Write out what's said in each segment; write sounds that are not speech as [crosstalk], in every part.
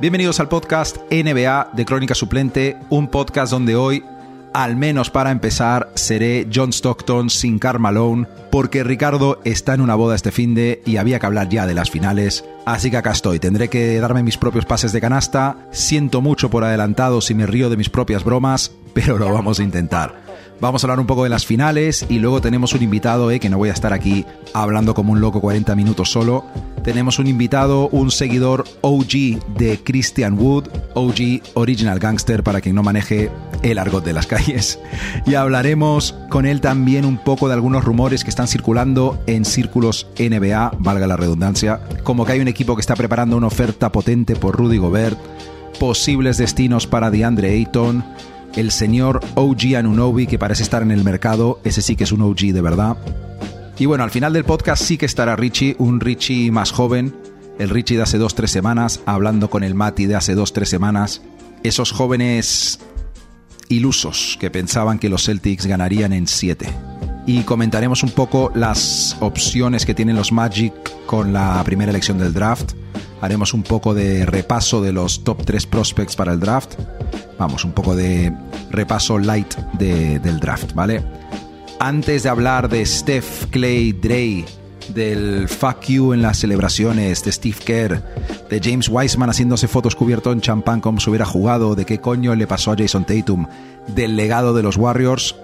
Bienvenidos al podcast NBA de Crónica Suplente, un podcast donde hoy, al menos para empezar, seré John Stockton sin Karl Malone, porque Ricardo está en una boda este fin de y había que hablar ya de las finales. Así que acá estoy, tendré que darme mis propios pases de canasta. Siento mucho por adelantado si me río de mis propias bromas, pero lo vamos a intentar. Vamos a hablar un poco de las finales y luego tenemos un invitado, eh, que no voy a estar aquí hablando como un loco 40 minutos solo. Tenemos un invitado, un seguidor OG de Christian Wood, OG Original Gangster para quien no maneje el argot de las calles. Y hablaremos con él también un poco de algunos rumores que están circulando en círculos NBA, valga la redundancia, como que hay un equipo que está preparando una oferta potente por Rudy Gobert, posibles destinos para DeAndre Ayton, el señor OG Anunobi, que parece estar en el mercado, ese sí que es un OG de verdad. Y bueno, al final del podcast sí que estará Richie, un Richie más joven, el Richie de hace dos, tres semanas, hablando con el Mati de hace dos, tres semanas. Esos jóvenes ilusos que pensaban que los Celtics ganarían en siete. Y comentaremos un poco las opciones que tienen los Magic con la primera elección del draft. Haremos un poco de repaso de los top 3 prospects para el draft vamos, un poco de repaso light del draft, ¿vale? Antes de hablar de Steph, Clay, Dre, del fuck you en las celebraciones, de Steve Kerr, de James Wiseman haciéndose fotos cubierto en champán como si hubiera jugado, de qué coño le pasó a Jason Tatum, del legado de los Warriors,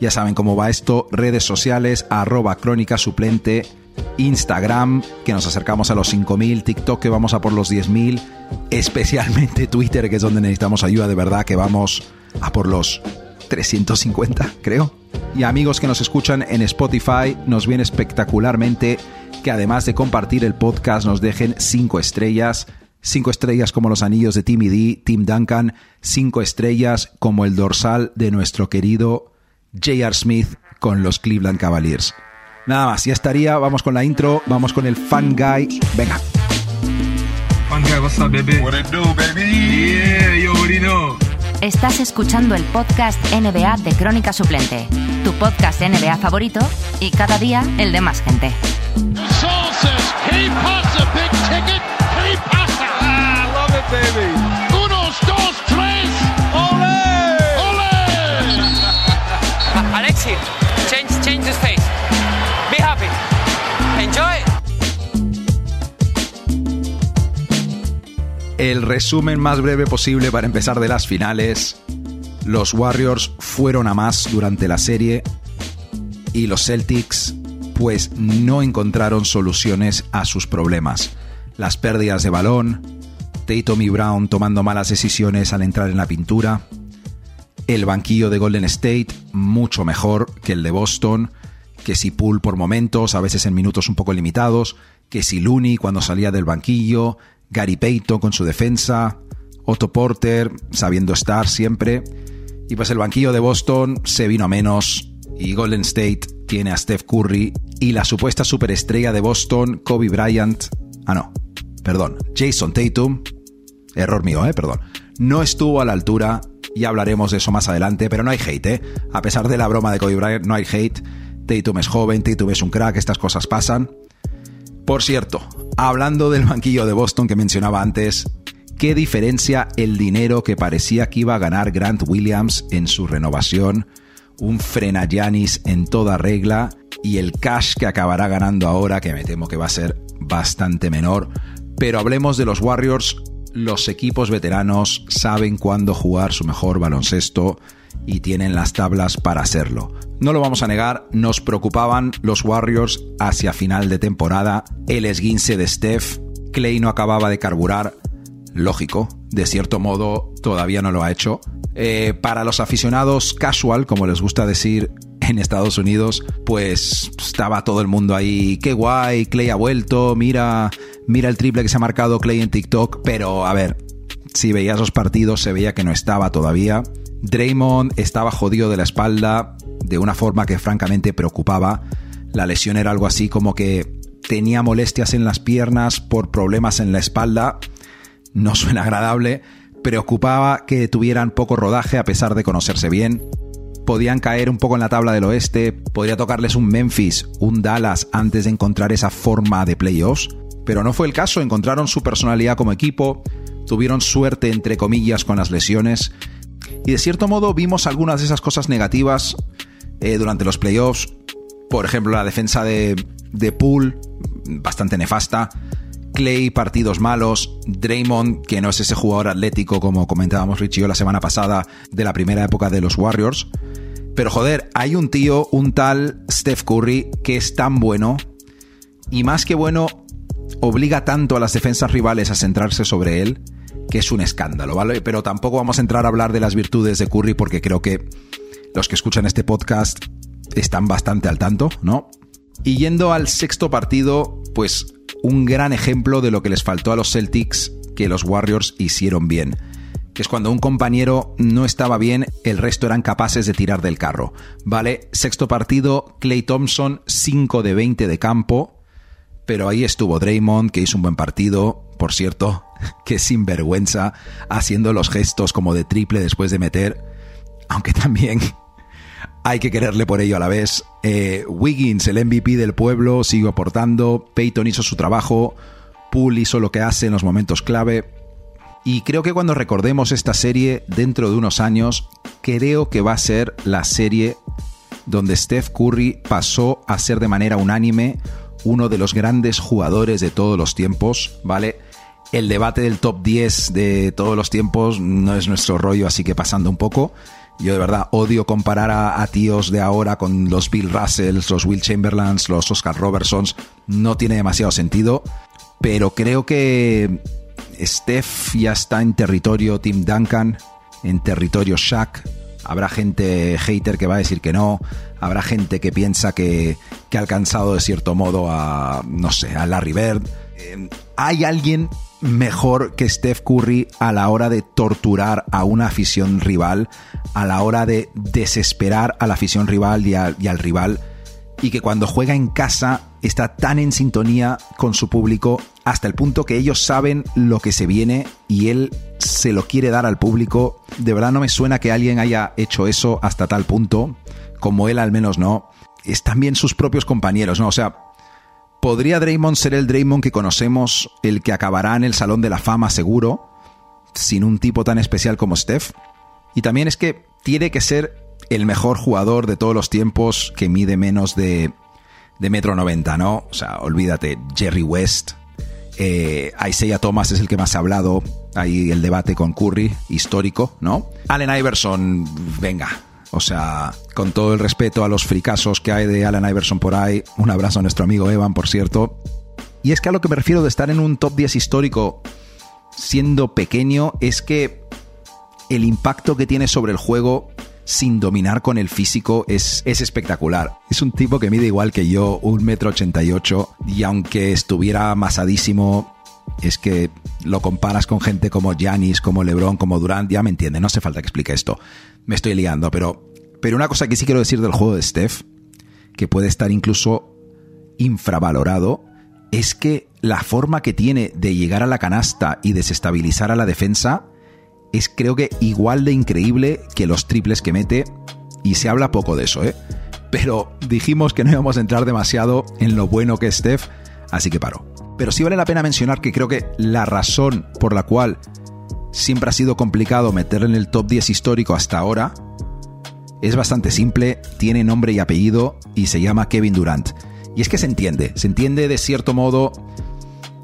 ya saben cómo va esto, redes sociales, arroba crónica suplente, Instagram, que nos acercamos a los 5.000, TikTok, que vamos a por los 10.000, especialmente Twitter, que es donde necesitamos ayuda de verdad, que vamos a por los 350, creo. Y amigos que nos escuchan en Spotify, nos viene espectacularmente que además de compartir el podcast nos dejen 5 estrellas. 5 estrellas como los anillos de Timmy D, Tim Duncan, 5 estrellas como el dorsal de nuestro querido J.R. Smith con los Cleveland Cavaliers. Nada más, ya estaría. Vamos con la intro, vamos con el Fan Guy. Venga. Fan Guy, what's up, baby? What it do, baby? Yeah, you already know. Estás escuchando el podcast NBA de Crónica Suplente, tu podcast NBA favorito y cada día el de más gente. Sol says he pasa big ticket. He pasa. I love it, baby. El resumen más breve posible para empezar de las finales. Los Warriors fueron a más durante la serie y los Celtics pues no encontraron soluciones a sus problemas. Las pérdidas de balón, Tatum y Brown tomando malas decisiones al entrar en la pintura, el banquillo de Golden State mucho mejor que el de Boston, que si Poole por momentos, a veces en minutos un poco limitados, que si Looney cuando salía del banquillo, Gary Payton con su defensa, Otto Porter sabiendo estar siempre, y pues el banquillo de Boston se vino a menos y Golden State tiene a Steph Curry y la supuesta superestrella de Boston, Kobe Bryant, ah no, perdón, Jason Tatum, error mío, eh, perdón, no estuvo a la altura y hablaremos de eso más adelante, pero no hay hate, ¿eh? A pesar de la broma de Kobe Bryant, no hay hate. Tatum es joven, Tatum es un crack, estas cosas pasan. Por cierto, hablando del banquillo de Boston que mencionaba antes, ¿qué diferencia el dinero que parecía que iba a ganar Grant Williams en su renovación? Un frena Yanis en toda regla y el cash que acabará ganando ahora, que me temo que va a ser bastante menor. Pero hablemos de los Warriors los equipos veteranos saben cuándo jugar su mejor baloncesto y tienen las tablas para hacerlo. No lo vamos a negar, nos preocupaban los Warriors hacia final de temporada, el esguince de Steph, Clay no acababa de carburar, lógico, de cierto modo todavía no lo ha hecho. Eh, para los aficionados casual, como les gusta decir en Estados Unidos, pues estaba todo el mundo ahí, qué guay, Clay ha vuelto, mira, mira el triple que se ha marcado Clay en TikTok, pero a ver, si veías los partidos se veía que no estaba todavía. Draymond estaba jodido de la espalda de una forma que francamente preocupaba. La lesión era algo así como que tenía molestias en las piernas por problemas en la espalda. No [laughs] suena agradable. Preocupaba que tuvieran poco rodaje a pesar de conocerse bien. Podían caer un poco en la tabla del oeste. Podría tocarles un Memphis, un Dallas antes de encontrar esa forma de playoffs. Pero no fue el caso. Encontraron su personalidad como equipo tuvieron suerte entre comillas con las lesiones y de cierto modo vimos algunas de esas cosas negativas eh, durante los playoffs. Por ejemplo, la defensa de, de Poole, bastante nefasta. Clay, partidos malos. Draymond, que no es ese jugador atlético como comentábamos Richie la semana pasada de la primera época de los Warriors. Pero joder, hay un tío, un tal Steph Curry, que es tan bueno. Y más que bueno, obliga tanto a las defensas rivales a centrarse sobre él, que es un escándalo, ¿vale? Pero tampoco vamos a entrar a hablar de las virtudes de Curry porque creo que los que escuchan este podcast están bastante al tanto, ¿no? Y yendo al sexto partido, pues un gran ejemplo de lo que les faltó a los Celtics que los Warriors hicieron bien. Que es cuando un compañero no estaba bien, el resto eran capaces de tirar del carro. Vale, sexto partido, Clay Thompson, 5 de 20 de campo. Pero ahí estuvo Draymond, que hizo un buen partido, por cierto, [laughs] que sinvergüenza, haciendo los gestos como de triple después de meter. Aunque también [laughs] hay que quererle por ello a la vez. Eh, Wiggins, el MVP del pueblo, sigue aportando. Peyton hizo su trabajo. Poole hizo lo que hace en los momentos clave. Y creo que cuando recordemos esta serie dentro de unos años, creo que va a ser la serie donde Steph Curry pasó a ser de manera unánime uno de los grandes jugadores de todos los tiempos, ¿vale? El debate del top 10 de todos los tiempos no es nuestro rollo, así que pasando un poco. Yo de verdad odio comparar a, tíos de ahora con los Bill Russells, los Will Chamberlains, los Oscar Robertsons. No tiene demasiado sentido. Pero creo que Steph ya está en territorio Tim Duncan, en territorio Shaq. Habrá gente hater que va a decir que no. Habrá gente que piensa que, que ha alcanzado de cierto modo a, no sé, a Larry Bird. Eh, ¿Hay alguien mejor que Steph Curry a la hora de torturar a una afición rival, a la hora de desesperar a la afición rival y, al rival, y que cuando juega en casa está tan en sintonía con su público hasta el punto que ellos saben lo que se viene y él se lo quiere dar al público. De verdad no me suena que alguien haya hecho eso hasta tal punto, como él al menos no. Es también sus propios compañeros, ¿no? O sea, ¿Podría Draymond ser el Draymond que conocemos, el que acabará en el Salón de la Fama seguro, sin un tipo tan especial como Steph? Y también es que tiene que ser el mejor jugador de todos los tiempos que mide menos de, de metro noventa, ¿no? O sea, olvídate, Jerry West, eh, Isaiah Thomas es el que más ha hablado, ahí el debate con Curry, histórico, ¿no? Allen Iverson, venga, o sea, con todo el respeto a los fricasos que hay de Alan Iverson por ahí, un abrazo a nuestro amigo Evan, por cierto. Y es que a lo que me refiero de estar en un top 10 histórico siendo pequeño es que el impacto que tiene sobre el juego sin dominar con el físico es, es espectacular. Es un tipo que mide igual que yo, un metro ochenta y ocho, y aunque estuviera amasadísimo, es que lo comparas con gente como Giannis, como LeBron, como Durant, ya me entiende, no hace falta que explique esto. Me estoy liando, pero, pero una cosa que sí quiero decir del juego de Steph, que puede estar incluso infravalorado, es que la forma que tiene de llegar a la canasta y desestabilizar a la defensa es creo que igual de increíble que los triples que mete, y se habla poco de eso, ¿eh? Pero dijimos que no íbamos a entrar demasiado en lo bueno que es Steph, así que paro. Pero sí vale la pena mencionar que creo que la razón por la cual siempre ha sido complicado meterle en el top 10 histórico hasta ahora es bastante simple, tiene nombre y apellido y se llama Kevin Durant. Y es que se entiende, se entiende de cierto modo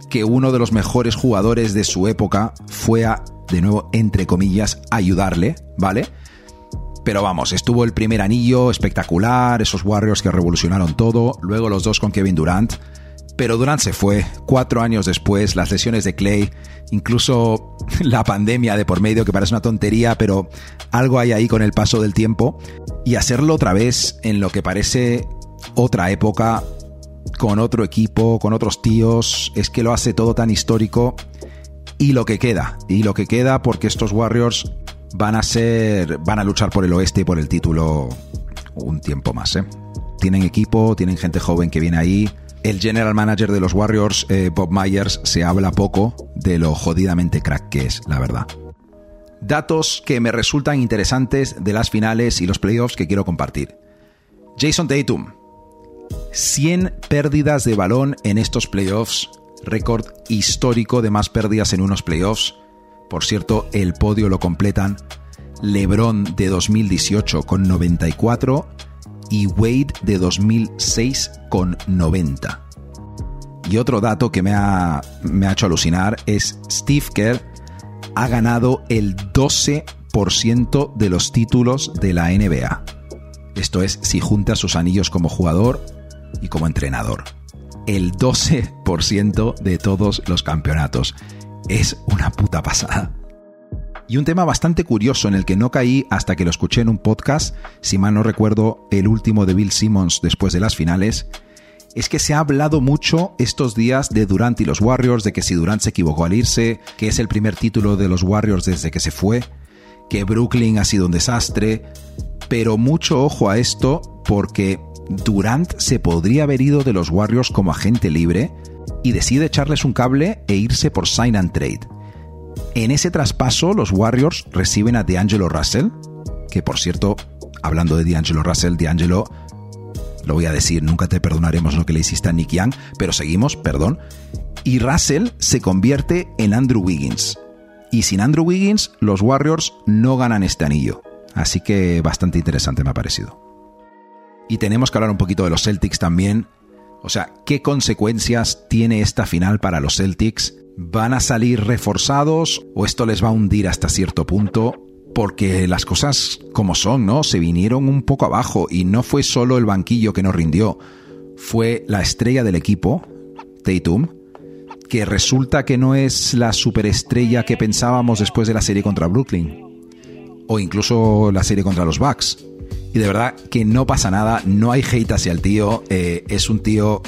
que uno de los mejores jugadores de su época fue a, de nuevo, entre comillas, ayudarle, ¿vale? Pero vamos, estuvo el primer anillo espectacular, esos Warriors que revolucionaron todo, luego los dos con Kevin Durant, pero Durant se fue. Cuatro años después, las lesiones de Clay, incluso [laughs] la pandemia de por medio, que parece una tontería, pero algo hay ahí con el paso del tiempo. Y hacerlo otra vez en lo que parece otra época, con otro equipo, con otros tíos, es que lo hace todo tan histórico. Y lo que queda, y lo que queda porque estos Warriors van a ser, van a luchar por el oeste y por el título un tiempo más, ¿eh? Tienen equipo, tienen gente joven que viene ahí el general manager de los Warriors, eh, Bob Myers, se habla poco de lo jodidamente crack que es, la verdad. Datos que me resultan interesantes de las finales y los playoffs que quiero compartir. Jason Tatum. 100 pérdidas de balón en estos playoffs. Récord histórico de más pérdidas en unos playoffs. Por cierto, el podio lo completan LeBron de 2018 con 94 y Wade de 2006 con 90. Y otro dato que me ha, me ha hecho alucinar es Steve Kerr ha ganado el 12% de los títulos de la NBA. Esto es si junta sus anillos como jugador y como entrenador. El 12% de todos los campeonatos. Es una puta pasada. Y un tema bastante curioso en el que no caí hasta que lo escuché en un podcast, si mal no recuerdo, el último de Bill Simmons después de las finales, es que se ha hablado mucho estos días de Durant y los Warriors, de que si Durant se equivocó al irse, que es el primer título de los Warriors desde que se fue, que Brooklyn ha sido un desastre, pero mucho ojo a esto porque Durant se podría haber ido de los Warriors como agente libre y decide echarles un cable e irse por sign and trade. En ese traspaso, los Warriors reciben a D'Angelo Russell, que por cierto, hablando de D'Angelo Russell, D'Angelo, lo voy a decir, nunca te perdonaremos lo que le hiciste a Nick Young, pero seguimos, perdón. Y Russell se convierte en Andrew Wiggins. Y sin Andrew Wiggins, los Warriors no ganan este anillo. Así que bastante interesante me ha parecido. Y tenemos que hablar un poquito de los Celtics también. O sea, ¿qué consecuencias tiene esta final para los Celtics? ¿Van a salir reforzados o esto les va a hundir hasta cierto punto? Porque las cosas como son, ¿no? Se vinieron un poco abajo y no fue solo el banquillo que nos rindió, fue la estrella del equipo, Tatum, que resulta que no es la superestrella que pensábamos después de la serie contra Brooklyn o incluso la serie contra los Bucks. Y de verdad que no pasa nada, no hay hate hacia el tío, eh, es un tío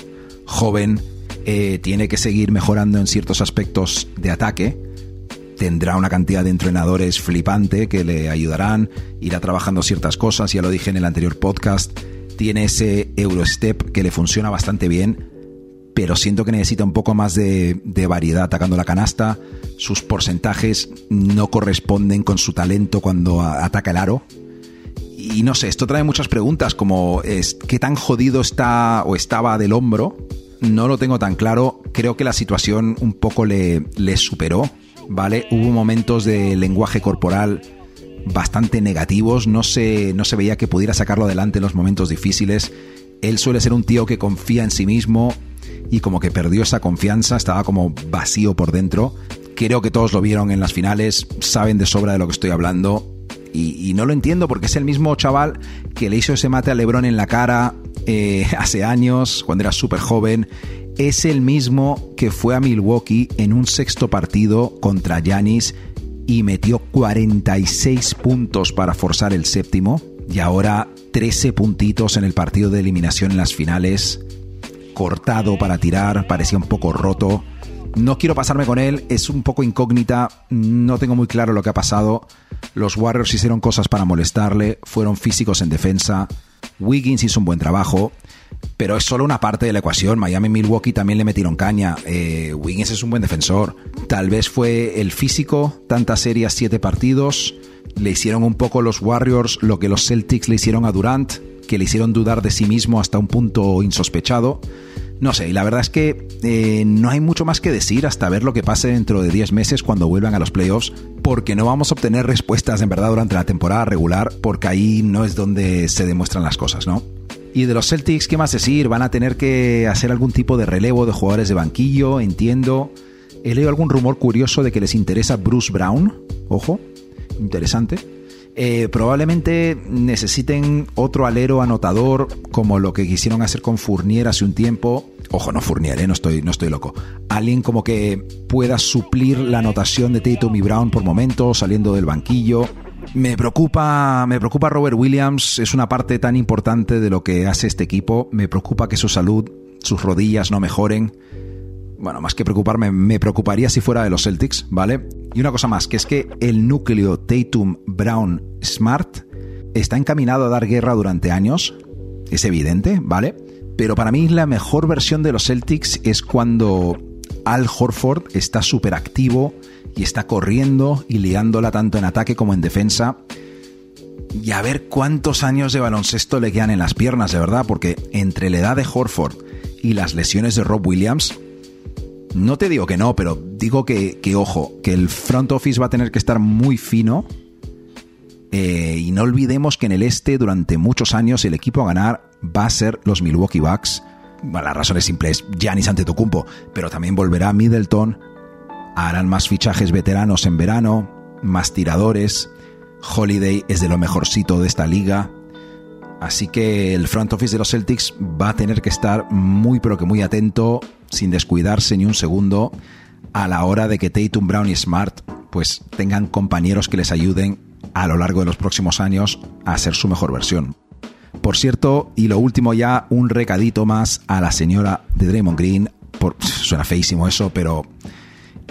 joven, eh, tiene que seguir mejorando en ciertos aspectos de ataque. Tendrá una cantidad de entrenadores flipante que le ayudarán, irá trabajando ciertas cosas, ya lo dije en el anterior podcast. Tiene ese Eurostep que le funciona bastante bien, pero siento que necesita un poco más de, de variedad atacando la canasta. Sus porcentajes no corresponden con su talento cuando ataca el aro. Y no sé, esto trae muchas preguntas como es, ¿qué tan jodido está o estaba del hombro? No lo tengo tan claro. Creo que la situación un poco le, superó, ¿vale? Hubo momentos de lenguaje corporal bastante negativos. No se, no se veía que pudiera sacarlo adelante en los momentos difíciles. Él suele ser un tío que confía en sí mismo y como que perdió esa confianza, estaba como vacío por dentro. Creo que todos lo vieron en las finales, saben de sobra de lo que estoy hablando. Y, no lo entiendo porque es el mismo chaval que le hizo ese mate a Lebron en la cara eh, hace años, cuando era súper joven, es el mismo que fue a Milwaukee en un sexto partido contra Yanis y metió 46 puntos para forzar el séptimo y ahora 13 puntitos en el partido de eliminación en las finales, cortado para tirar, parecía un poco roto. No quiero pasarme con él, es un poco incógnita, no tengo muy claro lo que ha pasado. Los Warriors hicieron cosas para molestarle, fueron físicos en defensa, Wiggins hizo un buen trabajo, pero es solo una parte de la ecuación. Miami y Milwaukee también le metieron caña. Eh, Wiggins es un buen defensor. Tal vez fue el físico, tantas series, siete partidos. Le hicieron un poco los Warriors lo que los Celtics le hicieron a Durant, que le hicieron dudar de sí mismo hasta un punto insospechado. No sé, y la verdad es que eh, no hay mucho más que decir hasta ver lo que pase dentro de 10 meses cuando vuelvan a los playoffs, porque no vamos a obtener respuestas en verdad durante la temporada regular, porque ahí no es donde se demuestran las cosas, ¿no? Y de los Celtics, ¿qué más decir? Van a tener que hacer algún tipo de relevo de jugadores de banquillo, entiendo. He leído algún rumor curioso de que les interesa Bruce Brown. Ojo, interesante. Eh, probablemente necesiten otro alero anotador como lo que quisieron hacer con Fournier hace un tiempo. Ojo, no Fournier, eh, no, estoy, no estoy loco. Alguien como que pueda suplir la anotación de Tatum y Brown por momentos, saliendo del banquillo. Me preocupa, me preocupa Robert Williams, es una parte tan importante de lo que hace este equipo. Me preocupa que su salud, sus rodillas no mejoren bueno, más que preocuparme, me preocuparía si fuera de los Celtics, ¿vale? Y una cosa más, que es que el núcleo Tatum, Brown, Smart está encaminado a dar guerra durante años, es evidente, ¿vale? Pero para mí la mejor versión de los Celtics es cuando Al Horford está súper activo y está corriendo y liándola tanto en ataque como en defensa. Y a ver cuántos años de baloncesto le quedan en las piernas, de verdad, porque entre la edad de Horford y las lesiones de Rob Williams, No te digo que no, pero digo que, que ojo, que el front office va a tener que estar muy fino. Eh, y no olvidemos que en el este, durante muchos años, el equipo a ganar va a ser los Milwaukee Bucks. Bueno, la razón es simple, es Giannis Antetokounmpo, pero también volverá Middleton. Harán más fichajes veteranos en verano, más tiradores. Holiday es de lo mejorcito de esta liga. Así que el front office de los Celtics va a tener que estar muy pero que muy atento, sin descuidarse ni un segundo, a la hora de que Tatum, Brown y Smart pues tengan compañeros que les ayuden a lo largo de los próximos años a ser su mejor versión. Por cierto, y lo último ya, un recadito más a la señora de Draymond Green. Por, suena feísimo eso, pero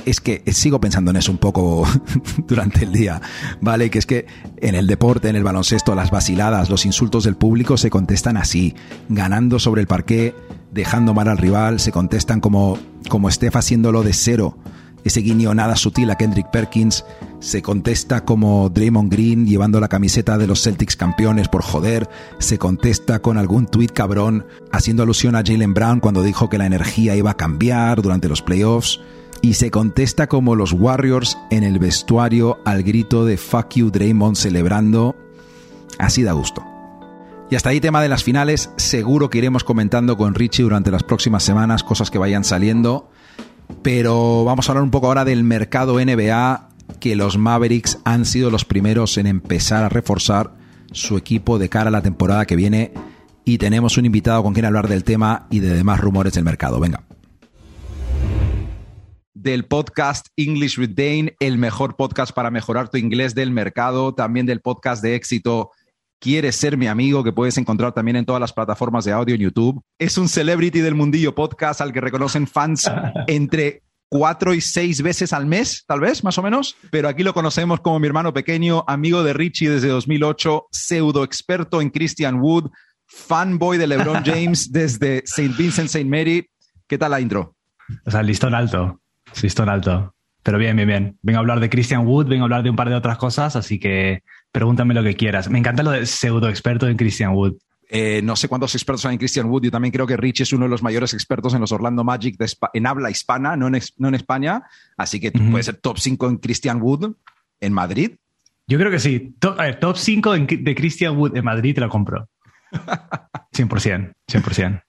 es que sigo pensando en eso un poco [laughs] durante el día, ¿vale? Que es que en el deporte, en el baloncesto, las vaciladas, los insultos del público se contestan así, ganando sobre el parqué, dejando mal al rival, se contestan como, como Steph haciéndolo de cero. Ese guiño nada sutil a Kendrick Perkins se contesta como Draymond Green llevando la camiseta de los Celtics campeones por joder, se contesta con algún tuit cabrón haciendo alusión a Jalen Brown cuando dijo que la energía iba a cambiar durante los playoffs. Y se contesta como los Warriors en el vestuario al grito de Fuck you Draymond celebrando. Así da gusto. Y hasta ahí tema de las finales, seguro que iremos comentando con Richie durante las próximas semanas cosas que vayan saliendo, pero vamos a hablar un poco ahora del mercado NBA, que los Mavericks han sido los primeros en empezar a reforzar su equipo de cara a la temporada que viene y tenemos un invitado con quien hablar del tema y de demás rumores del mercado. Venga del podcast English with Dane, el mejor podcast para mejorar tu inglés del mercado, también del podcast de éxito Quieres ser mi amigo, que puedes encontrar también en todas las plataformas de audio en YouTube. Es un celebrity del mundillo podcast al que reconocen fans [laughs] entre cuatro y seis veces al mes, tal vez, más o menos. Pero aquí lo conocemos como mi hermano pequeño, amigo de Richie desde 2008, pseudo experto en Christian Wood, fanboy de LeBron [laughs] James desde St. Vincent, St. Mary. ¿Qué tal la intro? O sea, listón alto. Listón alto. Pero bien, bien, bien. Vengo a hablar de Christian Wood, vengo a hablar de un par de otras cosas, así que pregúntame lo que quieras. Me encanta lo de pseudo experto en Christian Wood. Eh, no sé cuántos expertos hay en Christian Wood. Yo también creo que Rich es uno de los mayores expertos en los Orlando Magic en habla hispana, no en, no en España. Así que puede ser top 5 en Christian Wood en Madrid. Yo creo que sí. Top, 5 de Christian Wood en Madrid te lo compro. [laughs] 100%, 100%.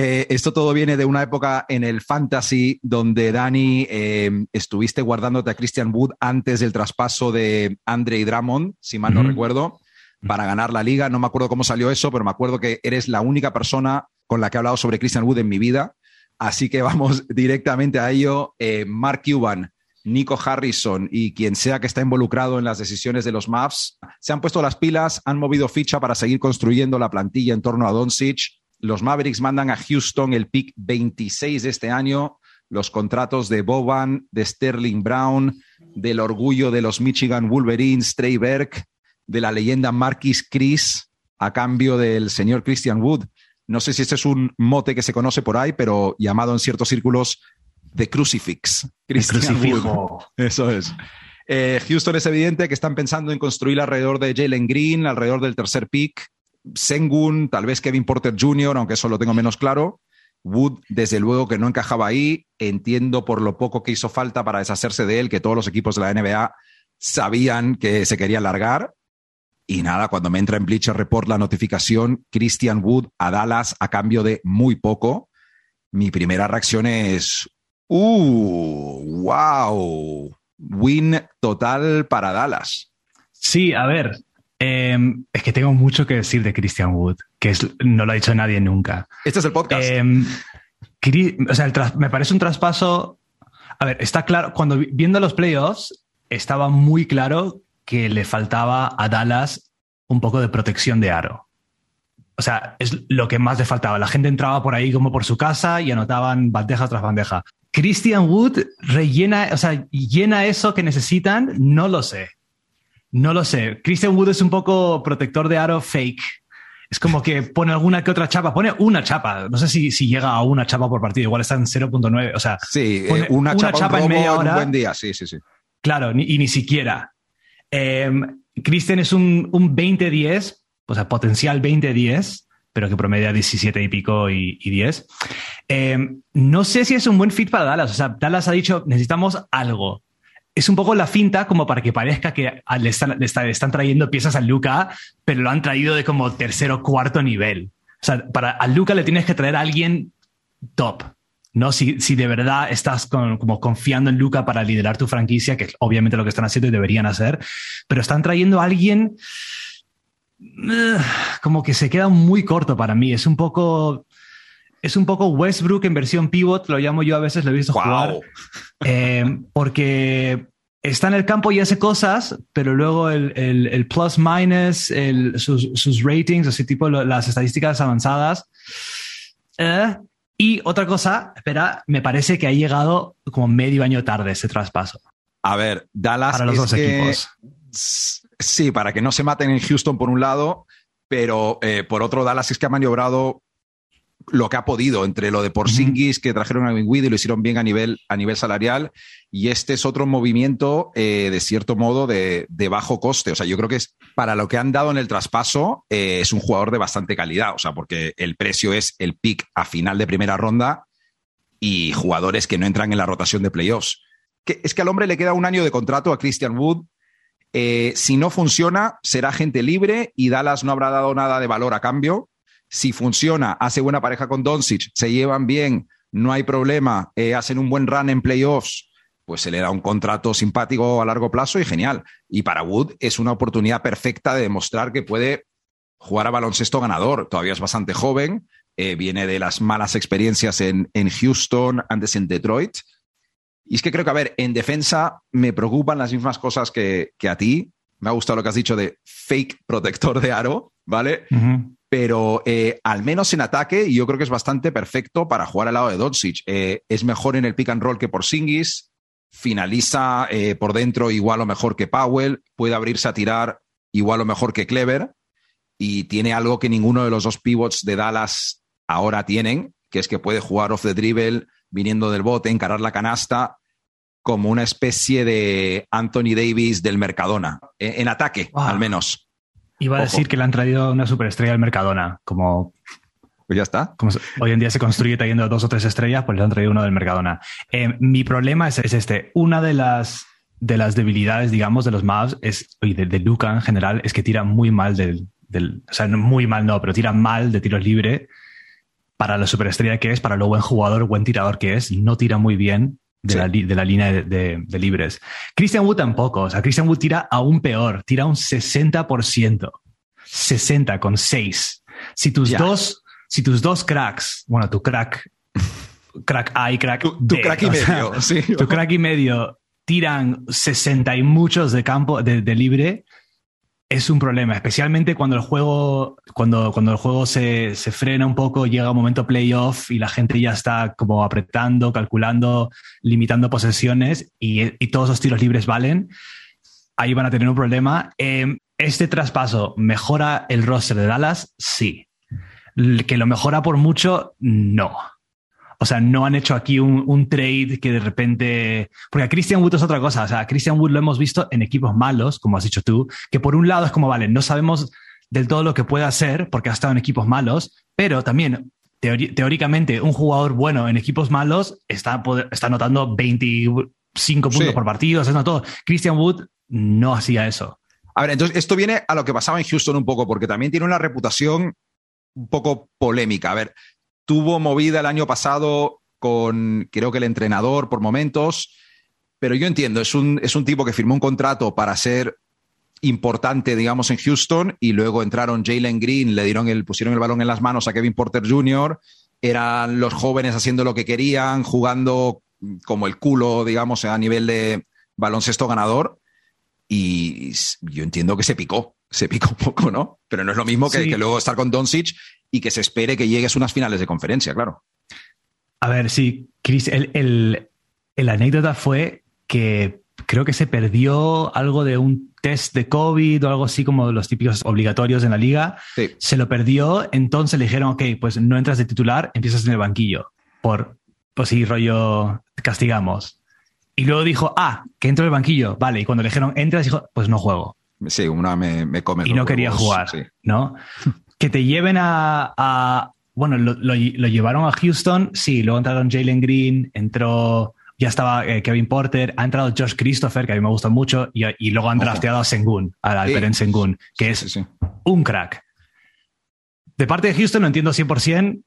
Eh, esto todo viene de una época en el fantasy donde Dani eh, estuviste guardándote a Christian Wood antes del traspaso de Andre Drummond, si mal no recuerdo, para ganar la liga. No me acuerdo cómo salió eso, pero me acuerdo que eres la única persona con la que he hablado sobre Christian Wood en mi vida. Así que vamos [laughs] directamente a ello. Eh, Mark Cuban, Nico Harrison y quien sea que está involucrado en las decisiones de los Mavs se han puesto las pilas, han movido ficha para seguir construyendo la plantilla en torno a Doncic los Mavericks mandan a Houston el pick 26 de este año, los contratos de Boban, de Sterling Brown, del orgullo de los Michigan Wolverines, Trey Burke, de la leyenda Marquis Chris, a cambio del señor Christian Wood. No sé si este es un mote que se conoce por ahí, pero llamado en ciertos círculos The Crucifix. Christian Wood. [laughs] Eso es. Eh, Houston es evidente que están pensando en construir alrededor de Jalen Green, alrededor del tercer pick. Sengun, tal vez Kevin Porter Jr., aunque eso lo tengo menos claro. Wood, desde luego que no encajaba ahí. Entiendo por lo poco que hizo falta para deshacerse de él, que todos los equipos de la NBA sabían que se quería largar. Y nada, cuando me entra en Bleacher Report la notificación, Christian Wood a Dallas a cambio de muy poco, mi primera reacción es, ¡uh! ¡Wow! Win total para Dallas. Sí, a ver, Em, es que tengo mucho que decir de Christian Wood, que no lo ha dicho nadie nunca. Este es el podcast. Em, o sea, me parece un traspaso. A ver, está claro, cuando viendo los playoffs, estaba muy claro que le faltaba a Dallas un poco de protección de aro. O sea, es lo que más le faltaba. La gente entraba por ahí como por su casa y anotaban bandeja tras bandeja. Christian Wood rellena, o sea, llena eso que necesitan, no lo sé. No lo sé. Christian Wood es un poco protector de aro fake. Es como que pone alguna que otra chapa, pone una chapa. No sé si, si llega a una chapa por partido, igual está en 0.9. O sea, sí, eh, una, chapa, en media hora. Un buen día, sí, sí, sí. Claro, y ni siquiera. Eh, Christian es un, un 20-10, o sea, potencial 20-10, pero que promedia 17 y pico y, y 10. Eh, no sé si es un buen fit para Dallas. O sea, Dallas ha dicho, necesitamos algo. Es un poco la finta como para que parezca que le están trayendo piezas a Luca, pero lo han traído de como tercero o cuarto nivel. O sea, para a Luca le tienes que traer a alguien top. ¿No? Si, si de verdad estás con- como confiando en Luca para liderar tu franquicia, que es obviamente lo que están haciendo y deberían hacer, pero están trayendo a alguien eh, como que se queda muy corto para mí. Es un poco. Es un poco Westbrook en versión pivot, lo llamo yo a veces, lo he visto jugar. Guau. [laughs] Eh, porque está en el campo y hace cosas, pero luego el, el- el plus minus, el- sus, sus ratings, así tipo lo- las estadísticas avanzadas. Eh, y otra cosa, espera, me parece que ha llegado como medio año tarde ese traspaso A ver, Dallas. para los es dos que- equipos. Sí, para que no se maten en Houston por un lado, pero eh, por otro, Dallas es que ha maniobrado lo que ha podido entre lo de Porzingis, que trajeron a Wingweed y lo hicieron bien a nivel, a nivel salarial, y este es otro movimiento, eh, de cierto modo, de, de bajo coste. O sea, yo creo que es para lo que han dado en el traspaso, eh, es un jugador de bastante calidad, o sea, porque el precio es el pick a final de primera ronda y jugadores que no entran en la rotación de playoffs. Que, es que al hombre le queda un año de contrato a Christian Wood, eh, si no funciona, será gente libre y Dallas no habrá dado nada de valor a cambio. Si funciona, hace buena pareja con Doncic, se llevan bien, no hay problema, eh, hacen un buen run en playoffs, pues se le da un contrato simpático a largo plazo y genial. Y para Wood es una oportunidad perfecta de demostrar que puede jugar a baloncesto ganador. Todavía es bastante joven, eh, viene de las malas experiencias en, en Houston, antes en Detroit. Y es que creo que, a ver, en defensa me preocupan las mismas cosas que, que a ti. Me ha gustado lo que has dicho de fake protector de aro, ¿vale? Pero eh, al menos en ataque, yo creo que es bastante perfecto para jugar al lado de Doncic. Eh, es mejor en el pick and roll que por Singis, finaliza eh, por dentro igual o mejor que Powell, puede abrirse a tirar igual o mejor que Clever y tiene algo que ninguno de los dos pivots de Dallas ahora tienen, que es que puede jugar off the dribble, viniendo del bote, encarar la canasta, como una especie de Anthony Davis del Mercadona, en, en ataque, Wow. al menos. Iba a decir que le han traído una superestrella al Mercadona, como Pues ya está. como hoy en día se construye trayendo dos o tres estrellas, pues le han traído uno del Mercadona. Eh, mi problema es, es este. Una de las, de las debilidades, digamos, de los Mavs es, y de, de Luca en general, es que tira muy mal del, del, o sea, muy mal no, pero tira mal de tiros libre para la superestrella que es, para lo buen jugador, buen tirador que es, no tira muy bien de, Sí. la, de la línea de, de- de libres. Christian Wood tampoco, o sea, Christian Wood tira aún peor, tira un 60%. 60 con 6. Si tus dos, si tus dos cracks, bueno, tu crack, crack A y crack Tu, tu D, crack y sea, medio, sí. tu crack y medio tiran 60 y muchos de campo de libre, es un problema, especialmente cuando el juego, cuando, cuando el juego se, se frena un poco, llega un momento playoff y la gente ya está como apretando, calculando, limitando posesiones y, y todos los tiros libres valen. Ahí van a tener un problema. Eh, este traspaso mejora el roster de Dallas, sí. Que lo mejora por mucho, no. O sea, no han hecho aquí un, un trade que de repente. Porque a Christian Wood es otra cosa. O sea, a Christian Wood lo hemos visto en equipos malos, como has dicho tú, que por un lado es como, vale, no sabemos del todo lo que puede hacer porque ha estado en equipos malos, pero también teóricamente un jugador bueno en equipos malos está, está anotando 25 puntos Sí. por partido, haciendo todo. Christian Wood no hacía eso. A ver, entonces esto viene a lo que pasaba en Houston un poco, porque también tiene una reputación un poco polémica. A ver, tuvo movida el año pasado con, creo que el entrenador por momentos, pero yo entiendo, es un, es un tipo que firmó un contrato para ser importante, digamos, en Houston y luego entraron Jalen Green, le dieron el, pusieron el balón en las manos a Kevin Porter Jr., eran los jóvenes haciendo lo que querían, jugando como el culo, digamos, a nivel de baloncesto ganador y yo entiendo que se picó, se picó un poco, ¿no? Pero no es lo mismo que, Sí. que luego estar con Doncic y que se espere que llegues a unas finales de conferencia, claro. A ver, sí, Chris, el, el- el anécdota fue que creo que se perdió algo de un test de COVID o algo así como los típicos obligatorios en la liga. Sí. Se lo perdió, entonces le dijeron, ok, pues no entras de titular, empiezas en el banquillo. Por, pues sí, rollo, te castigamos. Y luego dijo, ah, que entro en el banquillo. Vale, y cuando le dijeron, entras, dijo, pues no juego Sí, una me, me come. y no quería jugar, sí. ¿no? [laughs] que te lleven a, a bueno, lo, lo, lo, llevaron a Houston, sí, luego entraron Jalen Green, entró, ya estaba eh, Kevin Porter, ha entrado Josh Christopher, que a mí me gusta mucho, y, y luego han drafteado a Sengun, a Alperen sí. Sengun, que es sí, sí. un crack. De parte de Houston lo entiendo 100%,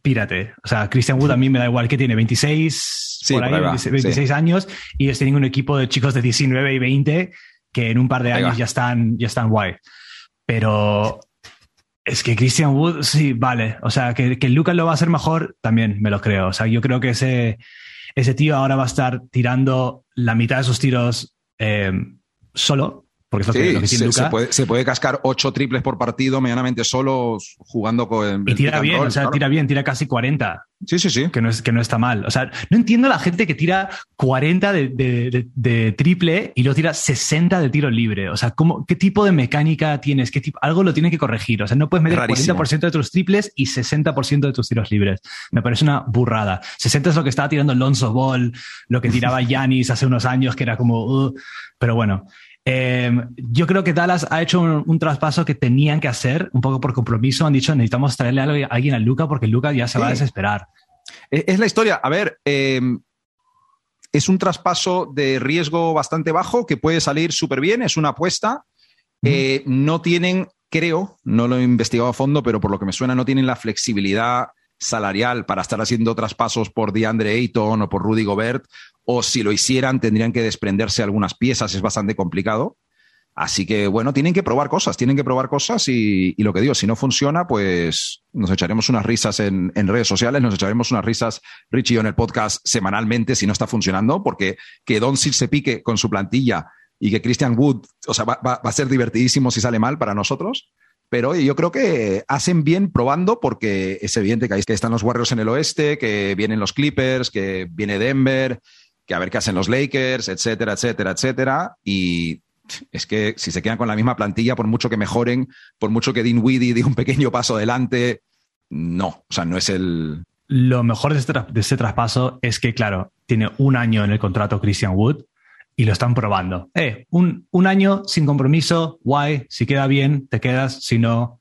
pírate. O sea, Christian Wood a mí me da igual que tiene 26, por ahí, por ahí 26, 26 años, y ellos tienen un equipo de chicos de 19 y 20 que en un par de años ya están, ya están guay. Pero es que Christian Wood, sí, vale. O sea, que, que Lucas lo va a hacer mejor, también me lo creo. O sea, yo creo que ese, ese tío ahora va a estar tirando la mitad de sus tiros eh, solo. Porque es lo sí, que, lo que se, se, puede, se, puede, cascar ocho triples por partido medianamente solo jugando con. Y tira bien, roll, o sea, claro. tira bien, tira casi 40. Sí, sí, sí. Que no, es, que no está mal. O sea, no entiendo la gente que tira 40 de, de, de, de triple y luego tira 60 de tiro libre. O sea, ¿cómo, ¿qué tipo de mecánica tienes? ¿Qué tipo? Algo lo tiene que corregir. O sea, no puedes meter Rarísimo. 40% de tus triples y 60% de tus tiros libres. Me parece una burrada. 60 es lo que estaba tirando Lonzo Ball, lo que tiraba [laughs] Yanis hace unos años, que era como. Uh, pero bueno. Eh, yo creo que Dallas ha hecho un, un, traspaso que tenían que hacer, un poco por compromiso. Han dicho, necesitamos traerle a alguien a Luca porque Luca ya se sí. va a desesperar. Es la historia. A ver, eh, es un traspaso de riesgo bastante bajo que puede salir súper bien, es una apuesta. Mm. Eh, no tienen, creo, no lo he investigado a fondo, pero por lo que me suena, no tienen la flexibilidad salarial para estar haciendo traspasos por DeAndre Ayton o por Rudy Gobert o si lo hicieran tendrían que desprenderse algunas piezas, es bastante complicado. Así que bueno, tienen que probar cosas, tienen que probar cosas y, y lo que digo, si no funciona, pues nos echaremos unas risas en, en, redes sociales, nos echaremos unas risas, Richie, en el podcast semanalmente si no está funcionando, porque que Doncic se pique con su plantilla y que Christian Wood, o sea, va, va, a ser divertidísimo si sale mal para nosotros. Pero yo creo que hacen bien probando porque es evidente que ahí están los Warriors en el oeste, que vienen los Clippers, que viene Denver, que a ver qué hacen los Lakers, etcétera, etcétera, etcétera. Y es que si se quedan con la misma plantilla, por mucho que mejoren, por mucho que Dean Weedy dé un pequeño paso adelante, no, o sea, no es el... Lo mejor de este, de este traspaso es que, claro, tiene un año en el contrato Christian Wood y lo están probando. Eh, un, un año sin compromiso, guay, si queda bien, te quedas, si no,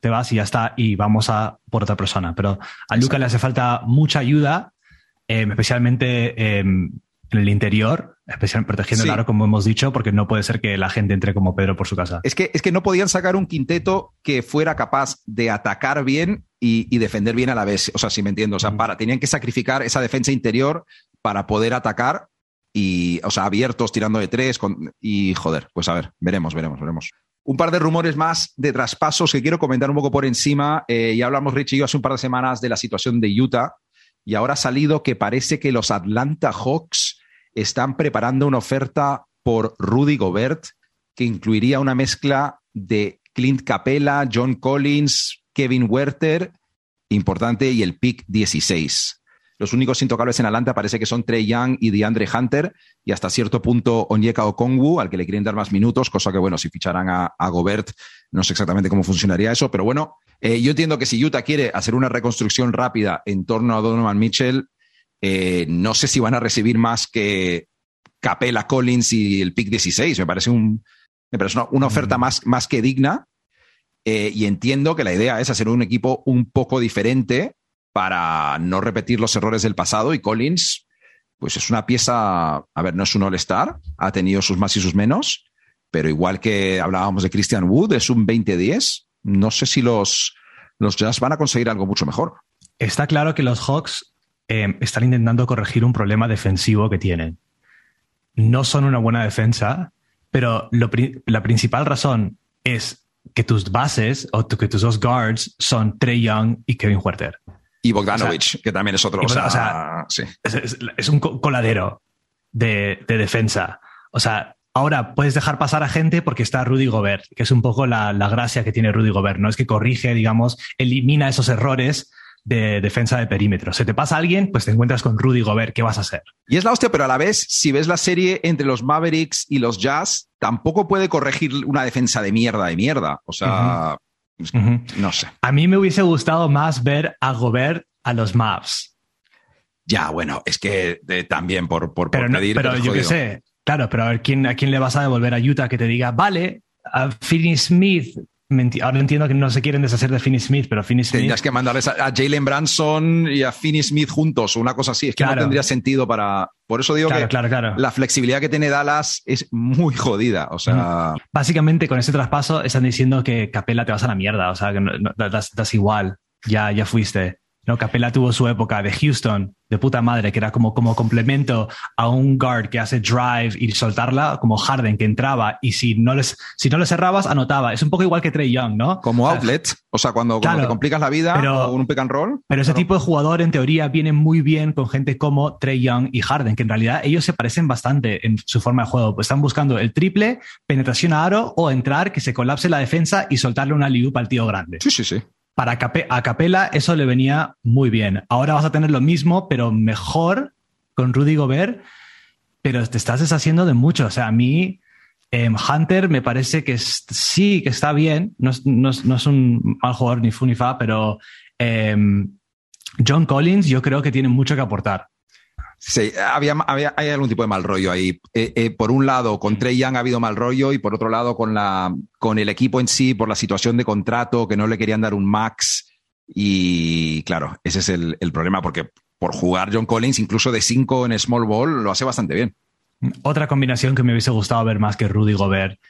te vas y ya está, y vamos a por otra persona. Pero a Luca le hace falta mucha ayuda eh, especialmente eh, en el interior, especialmente protegiendo sí. el aro, como hemos dicho, porque no puede ser que la gente entre como Pedro por su casa. Es que, es que no podían sacar un quinteto que fuera capaz de atacar bien y, y defender bien a la vez. O sea, si me entiendo, o sea, para, tenían que sacrificar esa defensa interior para poder atacar y, o sea, abiertos, tirando de tres, con, y joder, pues a ver, veremos, veremos, veremos. Un par de rumores más de traspasos que quiero comentar un poco por encima. Eh, ya hablamos, Rich y yo, hace un par de semanas de la situación de Utah y ahora ha salido que parece que los Atlanta Hawks están preparando una oferta por Rudy Gobert que incluiría una mezcla de Clint Capella, John Collins, Kevin Werther, importante, y el pick 16. Los únicos intocables en Atlanta parece que son Trey Young y DeAndre Hunter, y hasta cierto punto Onyeka Okongwu, al que le quieren dar más minutos, cosa que, bueno, si ficharan a, a Gobert, no sé exactamente cómo funcionaría eso, pero bueno, eh, yo entiendo que si Utah quiere hacer una reconstrucción rápida en torno a Donovan Mitchell, eh, no sé si van a recibir más que Capella, Collins y el pick 16. Me parece, un, me parece una, una oferta mm. más, más que digna. Eh, y entiendo que la idea es hacer un equipo un poco diferente para no repetir los errores del pasado. Y Collins, pues es una pieza, a ver, no es un all-star, ha tenido sus más y sus menos, pero igual que hablábamos de Christian Wood, es un 20-10 no sé si los, los Jazz van a conseguir algo mucho mejor. Está claro que los Hawks eh, están intentando corregir un problema defensivo que tienen. No son una buena defensa, pero lo, la principal razón es que tus bases o que tus dos guards son Trey Young y Kevin Huerter. Y Bogdanovich, o sea, que también es otro. O sea, o sea, sí. es, es, es, un coladero de, de defensa. O sea, Ahora puedes dejar pasar a gente porque está Rudy Gobert, que es un poco la, la, gracia que tiene Rudy Gobert, ¿no? Es que corrige, digamos, elimina esos errores de defensa de perímetro. Se te pasa alguien, pues te encuentras con Rudy Gobert, ¿qué vas a hacer? Y es la hostia, pero a la vez, si ves la serie entre los Mavericks y los Jazz, tampoco puede corregir una defensa de mierda de mierda. O sea, uh -huh. no sé. A mí me hubiese gustado más ver a Gobert a los Mavs. Ya, bueno, es que de, también por, por, pero por no, pedir. Pero yo qué sé, Claro, pero a ver, ¿quién, ¿a quién le vas a devolver a Utah que te diga, vale, a Finney Smith ahora entiendo que no se quieren deshacer de Finney Smith, pero Finney Smith. Tendrías que mandarles a, a Jalen Branson y a Finney Smith juntos o una cosa así. Es que Claro. no tendría sentido para. Por eso digo Claro, que claro, la flexibilidad que tiene Dallas es muy jodida. O sea, Básicamente con ese traspaso están diciendo que Capela te vas a la mierda, o sea, que no- no- das, das igual, ya, ya fuiste. No, Capela tuvo su época de Houston, de puta madre, que era como, como complemento a un guard que hace drive y soltarla, como Harden, que entraba y si no les, si no le cerrabas, anotaba. Es un poco igual que Trey Young, ¿no? como sea, outlet. O sea, cuando, cuando Claro, te complicas la vida pero- un pick and roll. Pero ese claro. tipo de jugador, en teoría, viene muy bien con gente como Trey Young y Harden, que en realidad ellos se parecen bastante en su forma de juego. Pues están buscando el triple, penetración a aro o entrar, que se colapse la defensa y soltarle una liup al tío grande. Sí, sí, sí. Para a Capela eso le venía muy bien. Ahora vas a tener lo mismo, pero mejor con Rudy Gobert, pero te estás deshaciendo de mucho. O sea, a mí em, Hunter me parece que sí, que está bien. No es, no es- no es un mal jugador ni fu ni fa, pero em, John Collins yo creo que tiene mucho que aportar. Sí, había, había- hay algún tipo de mal rollo ahí. Eh, eh, por un lado, con Trey Young ha habido mal rollo y por otro lado, con, la, con el equipo en sí, por la situación de contrato, que no le querían dar un max. Y claro, ese es el, el problema, porque por jugar John Collins, incluso de 5 en small ball, lo hace bastante bien. Otra combinación que me hubiese gustado ver más que Rudy Gobert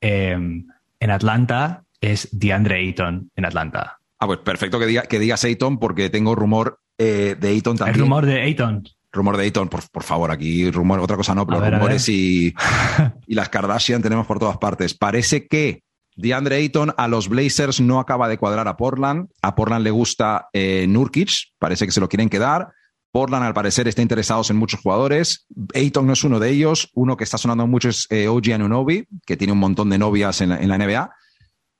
em, en Atlanta es DeAndre Ayton en Atlanta. Ah, pues perfecto que, diga, que digas Ayton, porque tengo rumor eh, de Ayton El también. rumor de Ayton. Rumor de Ayton, por, por favor, aquí rumor, otra cosa no, pero ver, rumores y, [laughs] y las Kardashian tenemos por todas partes. Parece que DeAndre Ayton a los Blazers no acaba de cuadrar a Portland. A Portland le gusta eh, Nurkic, parece que se lo quieren quedar. Portland, al parecer, está interesados en muchos jugadores. Ayton no es uno de ellos. Uno que está sonando mucho es eh, OG Anunoby, que tiene un montón de novias en la, en la NBA.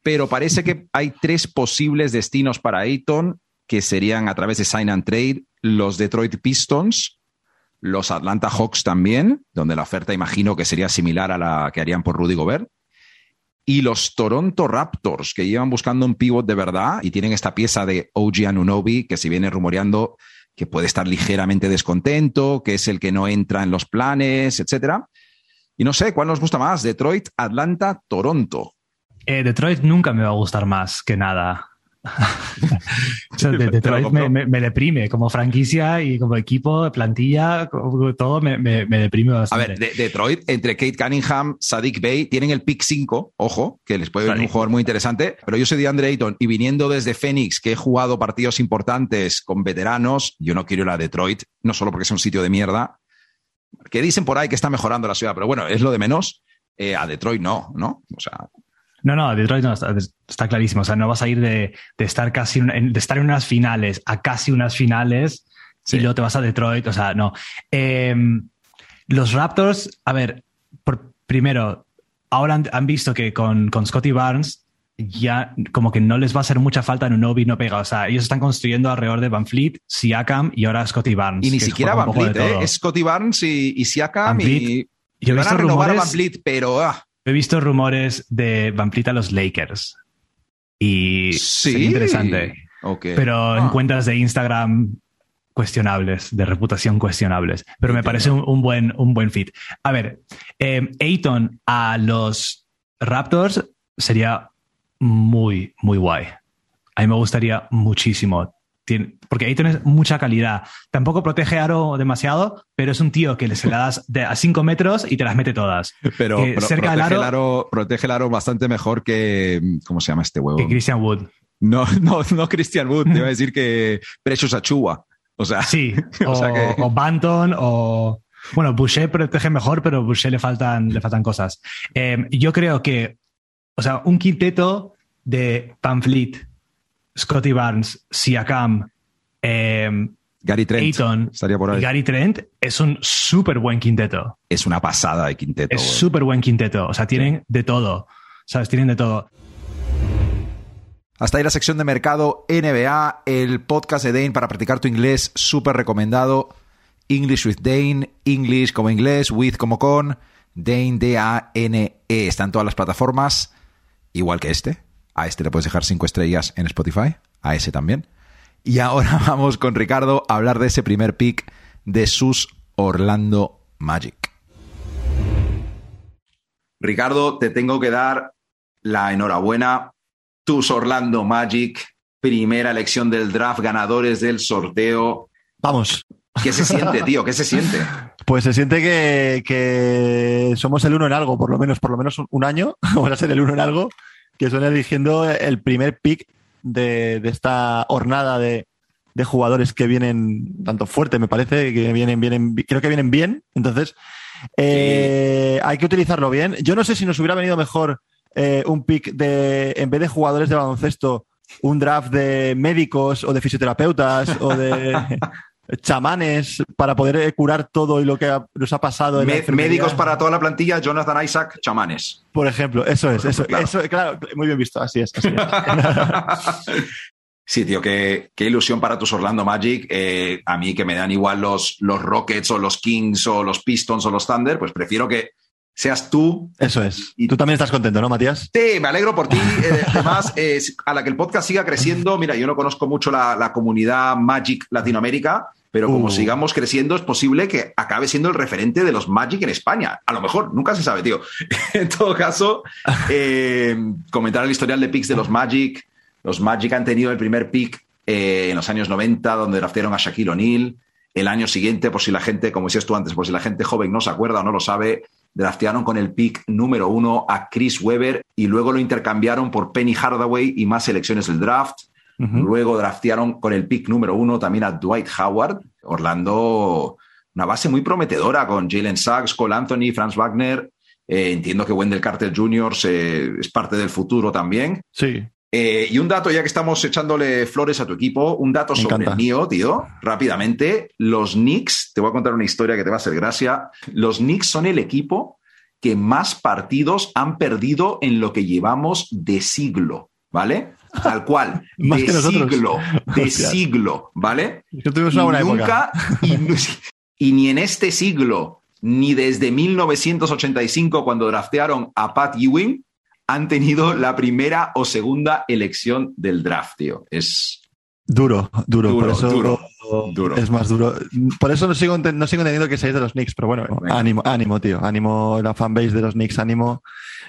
Pero parece que hay tres posibles destinos para Ayton, que serían a través de sign and trade los Detroit Pistons, los Atlanta Hawks también, donde la oferta imagino que sería similar a la que harían por Rudy Gobert, y los Toronto Raptors, que llevan buscando un pivot de verdad y tienen esta pieza de OG Anunoby, que se viene rumoreando que puede estar ligeramente descontento, que es el que no entra en los planes, etcétera. Y no sé, ¿cuál nos gusta más? Detroit, Atlanta, Toronto. Eh, Detroit nunca me va a gustar más que nada. O sea, de- Detroit [laughs] me, me- me deprime como franquicia y como equipo, plantilla, todo me, me- me deprime A bastante. ver, de- Detroit, entre Kate Cunningham, Sadiq Bey, tienen el pick 5, ojo, que les puede venir un jugador muy interesante, pero yo soy de Andre Ayton y viniendo desde Phoenix, que he jugado partidos importantes con veteranos, yo no quiero ir a Detroit, no solo porque es un sitio de mierda, que dicen por ahí que está mejorando la ciudad, pero bueno, es lo de menos. Eh, a Detroit no, ¿no? O sea, No, no, Detroit no, está, está clarísimo. O sea, no vas a ir de, de estar casi en- de estar en unas finales a casi unas finales Sí. y luego te vas a Detroit. O sea, no. Eh, los Raptors, a ver, por- primero, ahora han, han visto que con, con Scotty Barnes ya como que no les va a hacer mucha falta en un Novi no pega. O sea, ellos están construyendo alrededor de Van Fleet, Siakam y ahora Scotty Barnes. y ni siquiera Van ¿eh? todo. Es Scotty Barnes y, y Siakam Van y, van a renovar a Van Vliet, pero ah, He visto rumores de Fleet a los Lakers. Y sí. sería interesante. Pero Ah. en cuentas de Instagram cuestionables, de reputación cuestionables. Pero me parece un, un buen, un buen fit. A ver, eh, Ayton a los Raptors sería muy, muy guay. A mí me gustaría muchísimo. Porque Ayton es mucha calidad. Tampoco protege aro demasiado, pero es un tío que se la das de a 5 metros y te las mete todas. Pero, pero cerca protege, aro- el aro, protege el aro bastante mejor que. ¿Cómo se llama este huevo? Que Christian Wood. No, [laughs] no, no Christian Wood, te iba a decir que Precious Achua. O sea, Sí, [laughs] O o, sea que- o Banton o... Bueno, Boucher protege mejor, pero Boucher le faltan, le faltan cosas. Eh, yo creo que, o sea, un quinteto de Van Fleet, Scotty Barnes, Siakam, eh, Gary Trent Ayton estaría por ahí. y Gary Trent es un súper buen quinteto. Es una pasada de quinteto. Es súper buen quinteto. O sea, tienen de todo. ¿Sabes? Tienen de todo. Hasta ahí la sección de mercado NBA, el podcast de Dane para practicar tu inglés, súper recomendado. English with Dane, English como inglés, with como con, Dane, D-A-N-E. Está en todas las plataformas, igual que este. A este le puedes dejar cinco estrellas en Spotify, a ese también. Y ahora [laughs] vamos con Ricardo a hablar de ese primer pick de sus Orlando Magic. Ricardo, te tengo que dar la enhorabuena tus Orlando Magic, primera elección del draft, ganadores del sorteo. Vamos. ¿Qué se siente, tío? ¿Qué se siente? [laughs] Pues se siente que, que somos el uno en algo, por lo menos, por lo menos un, un año, [laughs] vamos a ser el uno en algo, que son eligiendo el primer pick de, de esta hornada de, de jugadores que vienen tanto fuerte, me parece, que vienen, vienen, creo que vienen bien. Entonces, eh, hay que utilizarlo bien. Yo no sé si nos hubiera venido mejor eh, un pick de, en vez de jugadores de baloncesto, un draft de médicos o de fisioterapeutas o de [laughs] chamanes para poder eh, curar todo y lo que ha- nos ha pasado. en la Me- enfermería. médicos para toda la plantilla, Jonathan Isaac, chamanes. Por ejemplo, eso es, eso, Claro. eso, claro, muy bien visto, así es. Así es. [laughs] Sí, tío, qué, qué ilusión para tus Orlando Magic. Eh, a mí que me dan igual los, los Rockets o los Kings o los Pistons o los Thunder, pues prefiero que seas tú. Eso es. Y- Tú también estás contento, ¿no, Matías? Sí, me alegro por ti. Eh, además, eh, a la que el podcast siga creciendo, mira, yo no conozco mucho la, la comunidad Magic Latinoamérica, pero como Uh. sigamos creciendo, es posible que acabe siendo el referente de los Magic en España. A lo mejor, nunca se sabe, tío. [laughs] en todo caso, [laughs] eh, comentar el historial de picks de los Magic. Los Magic han tenido el primer pick eh, en los años 90, donde draftearon a Shaquille O'Neal. El año siguiente, por si la gente, como decías tú antes, por si la gente joven no se acuerda o no lo sabe, draftearon con el pick número uno a Chris Webber y luego lo intercambiaron por Penny Hardaway y más selecciones del draft. Luego draftearon con el pick número uno también a Dwight Howard. Orlando, una base muy prometedora con Jalen Sachs, Cole Anthony, Franz Wagner. Eh, entiendo que Wendell Carter Jr. se- es parte del futuro también. Sí. Eh, y un dato, ya que estamos echándole flores a tu equipo, un dato Me sobre encanta. el mío, tío, rápidamente. Los Knicks, te voy a contar una historia que te va a hacer gracia. Los Knicks son el equipo que más partidos han perdido en lo que llevamos de siglo, ¿vale? Tal cual, [laughs] Más de que nosotros. siglo, [laughs] de siglo, ¿vale? Yo tuvimos una Y buena época. nunca, y, [laughs] no- y ni en este siglo, ni desde 1985, cuando draftearon a Pat Ewing, han tenido la primera o segunda elección del draft, tío. Es Duro, duro, Duro, por eso duro, duro. es más duro. Por eso no sigo, no sigo entendiendo que seáis de los Knicks, pero bueno, Venga. ánimo, ánimo, tío, ánimo la fanbase de los Knicks, ánimo.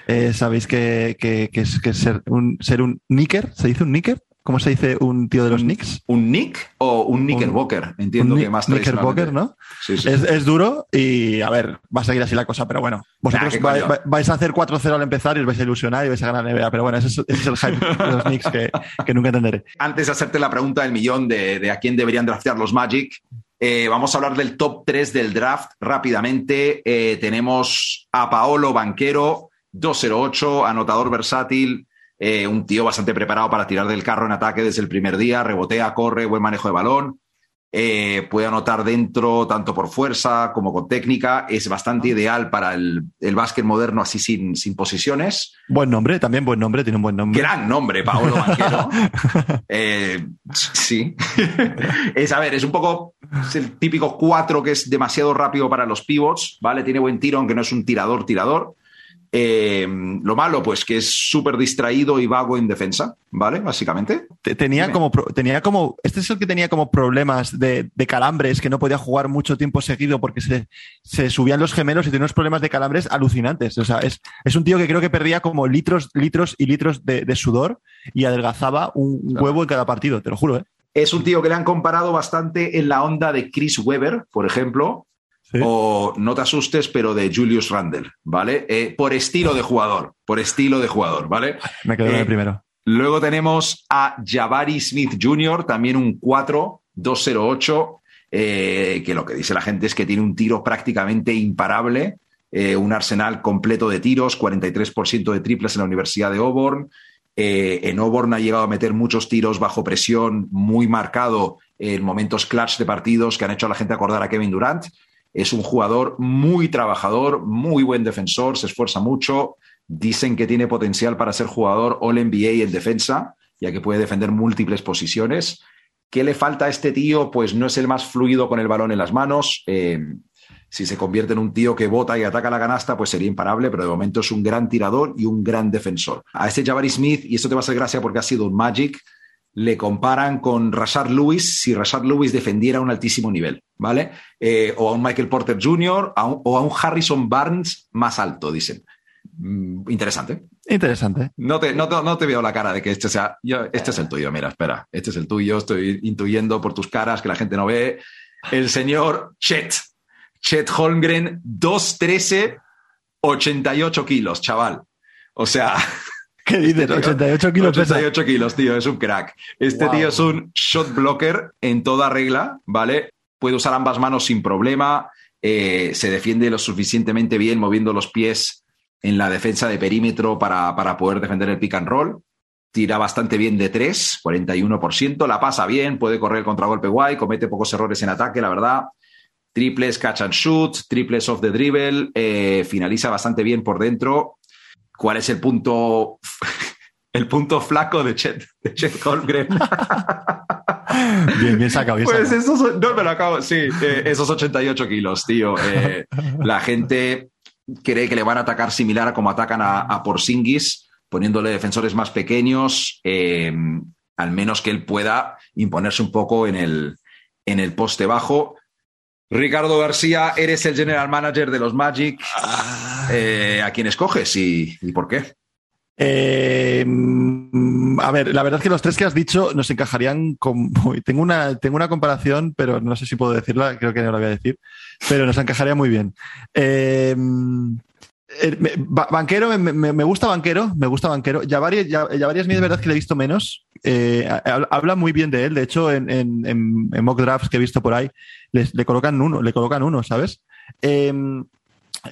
Eh, Sabéis que, que, que es, que ser un ser un Knicker, ¿se dice un Knicker? ¿Cómo se dice un tío de los Knicks? un Nick o un Knickerbocker. Entiendo un que más Knickerbocker. ¿no? Sí, sí. Es, es duro y a ver, va a seguir así la cosa, pero bueno, vosotros Nah, ¿qué vais, a hacer 4-0 al empezar y os vais a ilusionar y vais a ganar NBA, pero bueno, ese es, ese es el hype de los Knicks que, que nunca entenderé. Antes de hacerte la pregunta del millón de, de a quién deberían draftear los Magic, eh, vamos a hablar del top 3 del draft rápidamente. Eh, tenemos a Paolo Banquero, 208, anotador versátil, eh, un tío bastante preparado para tirar del carro en ataque desde el primer día, rebotea, corre, buen manejo de balón. Eh, puede anotar dentro tanto por fuerza como con técnica. Es bastante ideal para el, el básquet moderno así sin, sin posiciones. Buen nombre, también buen nombre, tiene un buen nombre. Gran nombre, Paolo Banquero. [laughs] Eh, sí. es, a ver, es un poco es el típico 4 que es demasiado rápido para los pivots, ¿vale? Tiene buen tiro, aunque no es un tirador, tirador. Eh, lo malo, pues que es súper distraído y vago en defensa, ¿vale? Básicamente. Te- Tenía Dime. como, tenía como, este es el que tenía como problemas de, de calambres, que no podía jugar mucho tiempo seguido porque se, se subían los gemelos y tenía unos problemas de calambres alucinantes. O sea, es, es un tío que creo que perdía como litros, litros y litros de, de sudor y adelgazaba un Claro. huevo en cada partido, te lo juro, ¿eh? Es un tío que le han comparado bastante en la onda de Chris Webber, por ejemplo, Sí. o no te asustes, pero de Julius Randle, ¿vale? Eh, por estilo de jugador, por estilo de jugador, ¿vale? Me quedo Eh, el primero. Luego tenemos a Jabari Smith Jr., también un 4, 208, eh, que lo que dice la gente es que tiene un tiro prácticamente imparable, eh, un arsenal completo de tiros, 43% de triples en la Universidad de Auburn. Eh, en Auburn ha llegado a meter muchos tiros bajo presión, muy marcado en momentos clutch de partidos que han hecho a la gente acordar a Kevin Durant. Es un jugador muy trabajador, muy buen defensor, se esfuerza mucho. Dicen que tiene potencial para ser jugador All NBA en defensa, ya que puede defender múltiples posiciones. ¿Qué le falta a este tío? Pues no es el más fluido con el balón en las manos. Eh, si se convierte en un tío que bota y ataca la canasta, pues sería imparable, pero de momento es un gran tirador y un gran defensor. A este Jabari Smith, y esto te va a hacer gracia porque ha sido un Magic, le comparan con Rashard Lewis si Rashard Lewis defendiera a un altísimo nivel, ¿vale? Eh, o a un Michael Porter Jr. a un- o a un Harrison Barnes más alto, dicen. mm, interesante. Interesante. No te, no, te- no te veo la cara de que este sea. Yo, este es el tuyo, mira, espera. Este es el tuyo. Estoy intuyendo por tus caras que la gente no ve. El señor Chet. Chet Holmgren, 213, 88 kilos, chaval. O sea, [laughs] ¿Qué dices? 88 kilos pesa. 88 kilos, tío, es un crack. Este Wow. tío es un shot blocker en toda regla, ¿vale? Puede usar ambas manos sin problema, eh, se defiende lo suficientemente bien moviendo los pies en la defensa de perímetro para, para poder defender el pick and roll. Tira bastante bien de 3, 41%, la pasa bien, puede correr el contragolpe guay, comete pocos errores en ataque, la verdad. Triples catch and shoot, triples off the dribble, eh, finaliza bastante bien por dentro. ¿Cuál es el punto, [laughs] el punto flaco de Chet, de Chet Holmgren? [laughs] Bien, bien sacado, bien Pues sacado. esos, no me lo acabo, sí, eh, esos 88 kilos, tío. Eh, [laughs] la gente cree que le van a atacar similar a como atacan a, a Porzingis, poniéndole defensores más pequeños, eh, al menos que él pueda imponerse un poco en el, en el poste bajo. Ricardo García, eres el general manager de los Magic. Eh, ¿A quién escoges y, por qué? Eh, mm, a ver, la verdad es que los tres que has dicho nos encajarían con. [laughs] tengo, una, tengo una comparación, pero no sé si puedo decirla, creo que no la voy a decir, pero nos encajaría muy bien. Eh, ba- banquero, me, gusta Banquero, me gusta Banquero. Ya varias, ya, ya varias de verdad que le he visto menos. Ha- habla muy bien de él. De hecho, en- en mock drafts que he visto por ahí, les- le colocan uno, le colocan uno, ¿sabes? Eh,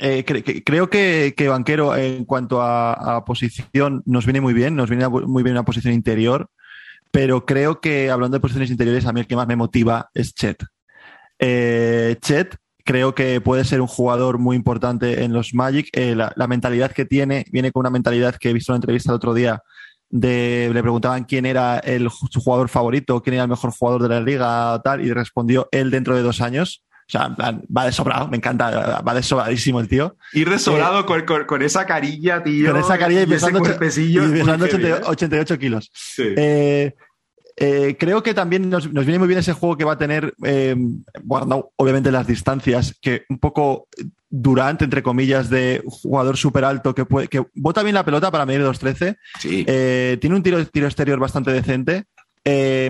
eh, creo que, que Banquero, en cuanto a, posición, nos viene muy bien, nos viene muy bien una posición interior, pero creo que hablando de posiciones interiores, a mí el que más me motiva es Chet. Eh, Chet creo que puede ser un jugador muy importante en los Magic. Eh, la, la mentalidad que tiene, viene con una mentalidad que he visto en una entrevista el otro día. De, le preguntaban quién era el, su jugador favorito, quién era el mejor jugador de la liga, tal, y respondió él dentro de dos años. O sea, en plan, va de sobrado, me encanta, va de sobradísimo el tío. Ir desolado con, con- con esa carilla, tío. Con esa carilla y ese pesando, y pesando heavy, 88, ¿eh? 88 kilos. Sí. Eh, eh, creo que también nos, nos viene muy bien ese juego que va a tener, eh, guardando obviamente las distancias, que un poco Durant, entre comillas, de jugador súper alto que, puede, que bota bien la pelota para medir 2.13. Sí. Eh, tiene un tiro, tiro exterior bastante decente. Eh,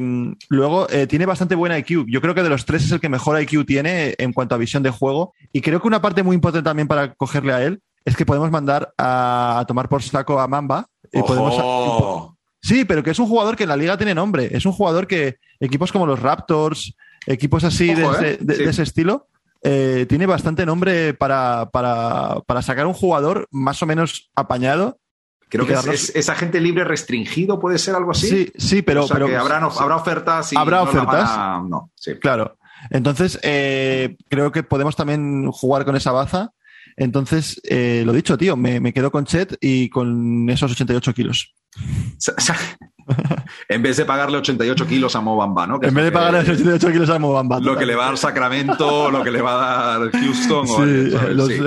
luego eh, tiene bastante buena IQ. Yo creo que de los tres es el que mejor IQ tiene en cuanto a visión de juego. Y creo que una parte muy importante también para cogerle a él es que podemos mandar a, a tomar por saco a Mamba. Y podemos. Sí, pero que es un jugador que en la liga tiene nombre. Es un jugador que equipos como los Raptors, equipos así de, Ojo, ese, ¿eh? de- Sí. de ese estilo, eh, tiene bastante nombre para, para, para sacar un jugador más o menos apañado. Creo que es, es- es agente libre restringido, puede ser algo así. Sí, sí, pero, O sea, pero que habrán of- habrá ofertas y Habrá no ofertas. a- no, sí. claro. Entonces, eh, creo que podemos también jugar con esa baza. Entonces, eh, lo dicho, tío, me, me quedo con Chet y con esos 88 kilos. [laughs] En vez de pagarle 88 kilos a Mobamba, ¿no? Que En vez de lo que- pagar esos 88 kilos a Mobamba. Lo que le va a dar Sacramento, lo que le va a dar Houston. o- Sí, Sí.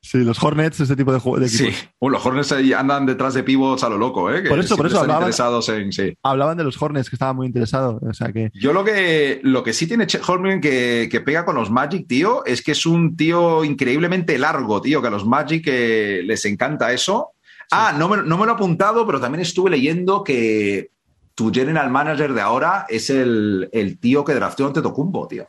sí, los Hornets, ese tipo de, de equipos. Sí. Bueno, los Hornets andan detrás de pivots a lo loco, ¿eh? Que Por eso, por eso están hablaban- interesados en. Sí. Hablaban de los Hornets, que estaba muy interesado. O sea que. Yo lo que, lo que sí tiene Chet Holmgren que, que pega con los Magic, tío, es que es un tío increíblemente largo, tío, que a los Magic eh, les encanta eso. Ah, no me, no me lo he apuntado, pero también estuve leyendo que tu general manager de ahora es el, el tío que drafteó ante Tocumbo, tío.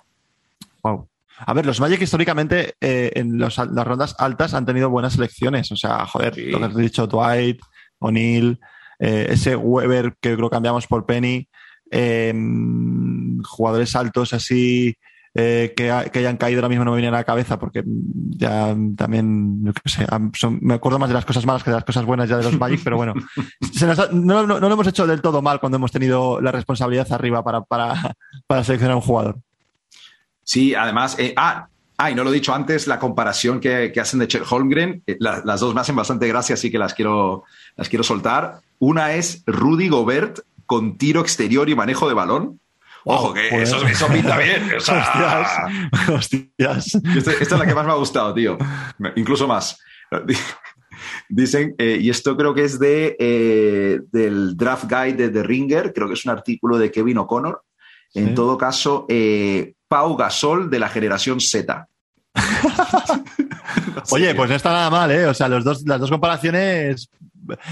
Wow. A ver, los Magic históricamente eh, en los- las rondas altas han tenido buenas selecciones. O sea, joder, Sí. lo que has dicho, Dwight, O'Neill, eh, ese Weber que creo cambiamos por Penny, eh, jugadores altos así eh, que, ha- que hayan caído ahora mismo no me vienen a la cabeza porque ya también, yo qué sé, am- son- me acuerdo más de las cosas malas que de las cosas buenas ya de los Magic, pero bueno, [laughs] se nos ha- no, no- no lo hemos hecho del todo mal cuando hemos tenido la responsabilidad arriba para, para, para seleccionar un jugador. Sí, además, eh, ah, ah, y no lo he dicho antes, la comparación que, que hacen de Chet Holmgren, eh, la- las dos me hacen bastante gracia, así que las quiero, las quiero soltar. Una es Rudy Gobert con tiro exterior y manejo de balón. Ojo, que joder. eso, eso pinta bien. o [laughs] sea, Hostias, hostias. Esta, esta es la que más me ha gustado, tío. Incluso más. [laughs] Dicen, eh, y esto creo que es de, eh, del draft guide de The Ringer, creo que es un artículo de Kevin O'Connor. En Sí. todo caso, eh, Pau Gasol de la generación Z. [laughs] Oye, pues no está nada mal, ¿eh? O sea, los dos, las dos comparaciones.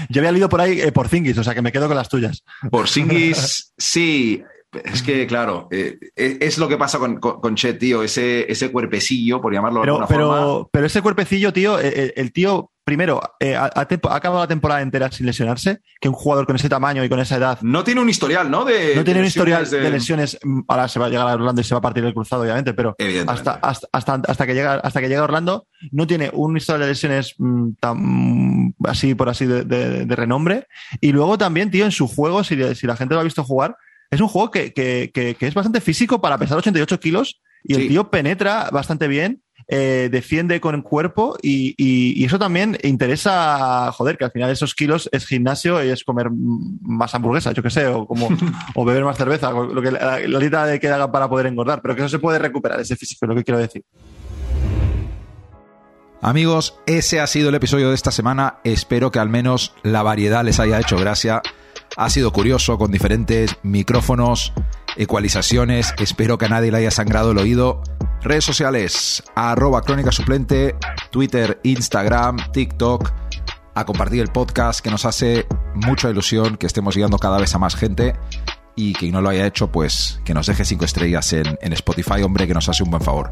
Yo había leído por ahí eh, por Zingis, o sea que me quedo con las tuyas. Por Singis, sí. Es que, claro, eh, es lo que pasa con, con, tío. Ese, ese cuerpecillo, por llamarlo de Pero, alguna pero, forma. pero ese cuerpecillo, tío, eh, eh, el tío, primero, eh, ha, ha tempo- ha acabado la temporada entera sin lesionarse, que un jugador con ese tamaño y con esa edad No tiene un historial, ¿no? De, no tiene de un historial de lesiones. mm, Ahora se va a llegar a Orlando y se va a partir el cruzado, obviamente, pero hasta, hasta, hasta, hasta que llega hasta que llega a Orlando no tiene un historial de lesiones mm, tan así por así de, de- de renombre. Y luego también, tío, en su juego, si, si la gente lo ha visto jugar, es un juego que, que, que, que es bastante físico para pesar 88 kilos y Sí. el tío penetra bastante bien. eh, defiende con el cuerpo y, y- y eso también interesa, joder, que al final esos kilos es gimnasio y es comer más hamburguesa, yo qué sé, o como [laughs] o beber más cerveza, lo que la, la dieta de que haga para poder engordar, pero que eso se puede recuperar ese físico, es lo que quiero decir. Amigos, ese ha sido el episodio de esta semana. Espero que al menos la variedad les haya hecho gracia. Ha sido curioso con diferentes micrófonos, ecualizaciones. Espero que a nadie le haya sangrado el oído. Redes sociales, arroba crónica suplente, Twitter, Instagram, TikTok. A compartir el podcast que nos hace mucha ilusión que estemos llegando cada vez a más gente. Y quien no lo haya hecho, pues que nos deje cinco estrellas en, en Spotify, hombre, que nos hace un buen favor.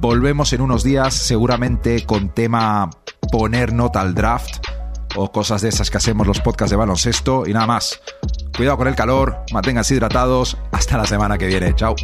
Volvemos en unos días, seguramente con tema poner nota al draft o cosas de esas que hacemos los podcasts de baloncesto y nada más. Cuidado con el calor, manténganse hidratados. Hasta la semana que viene. Chao.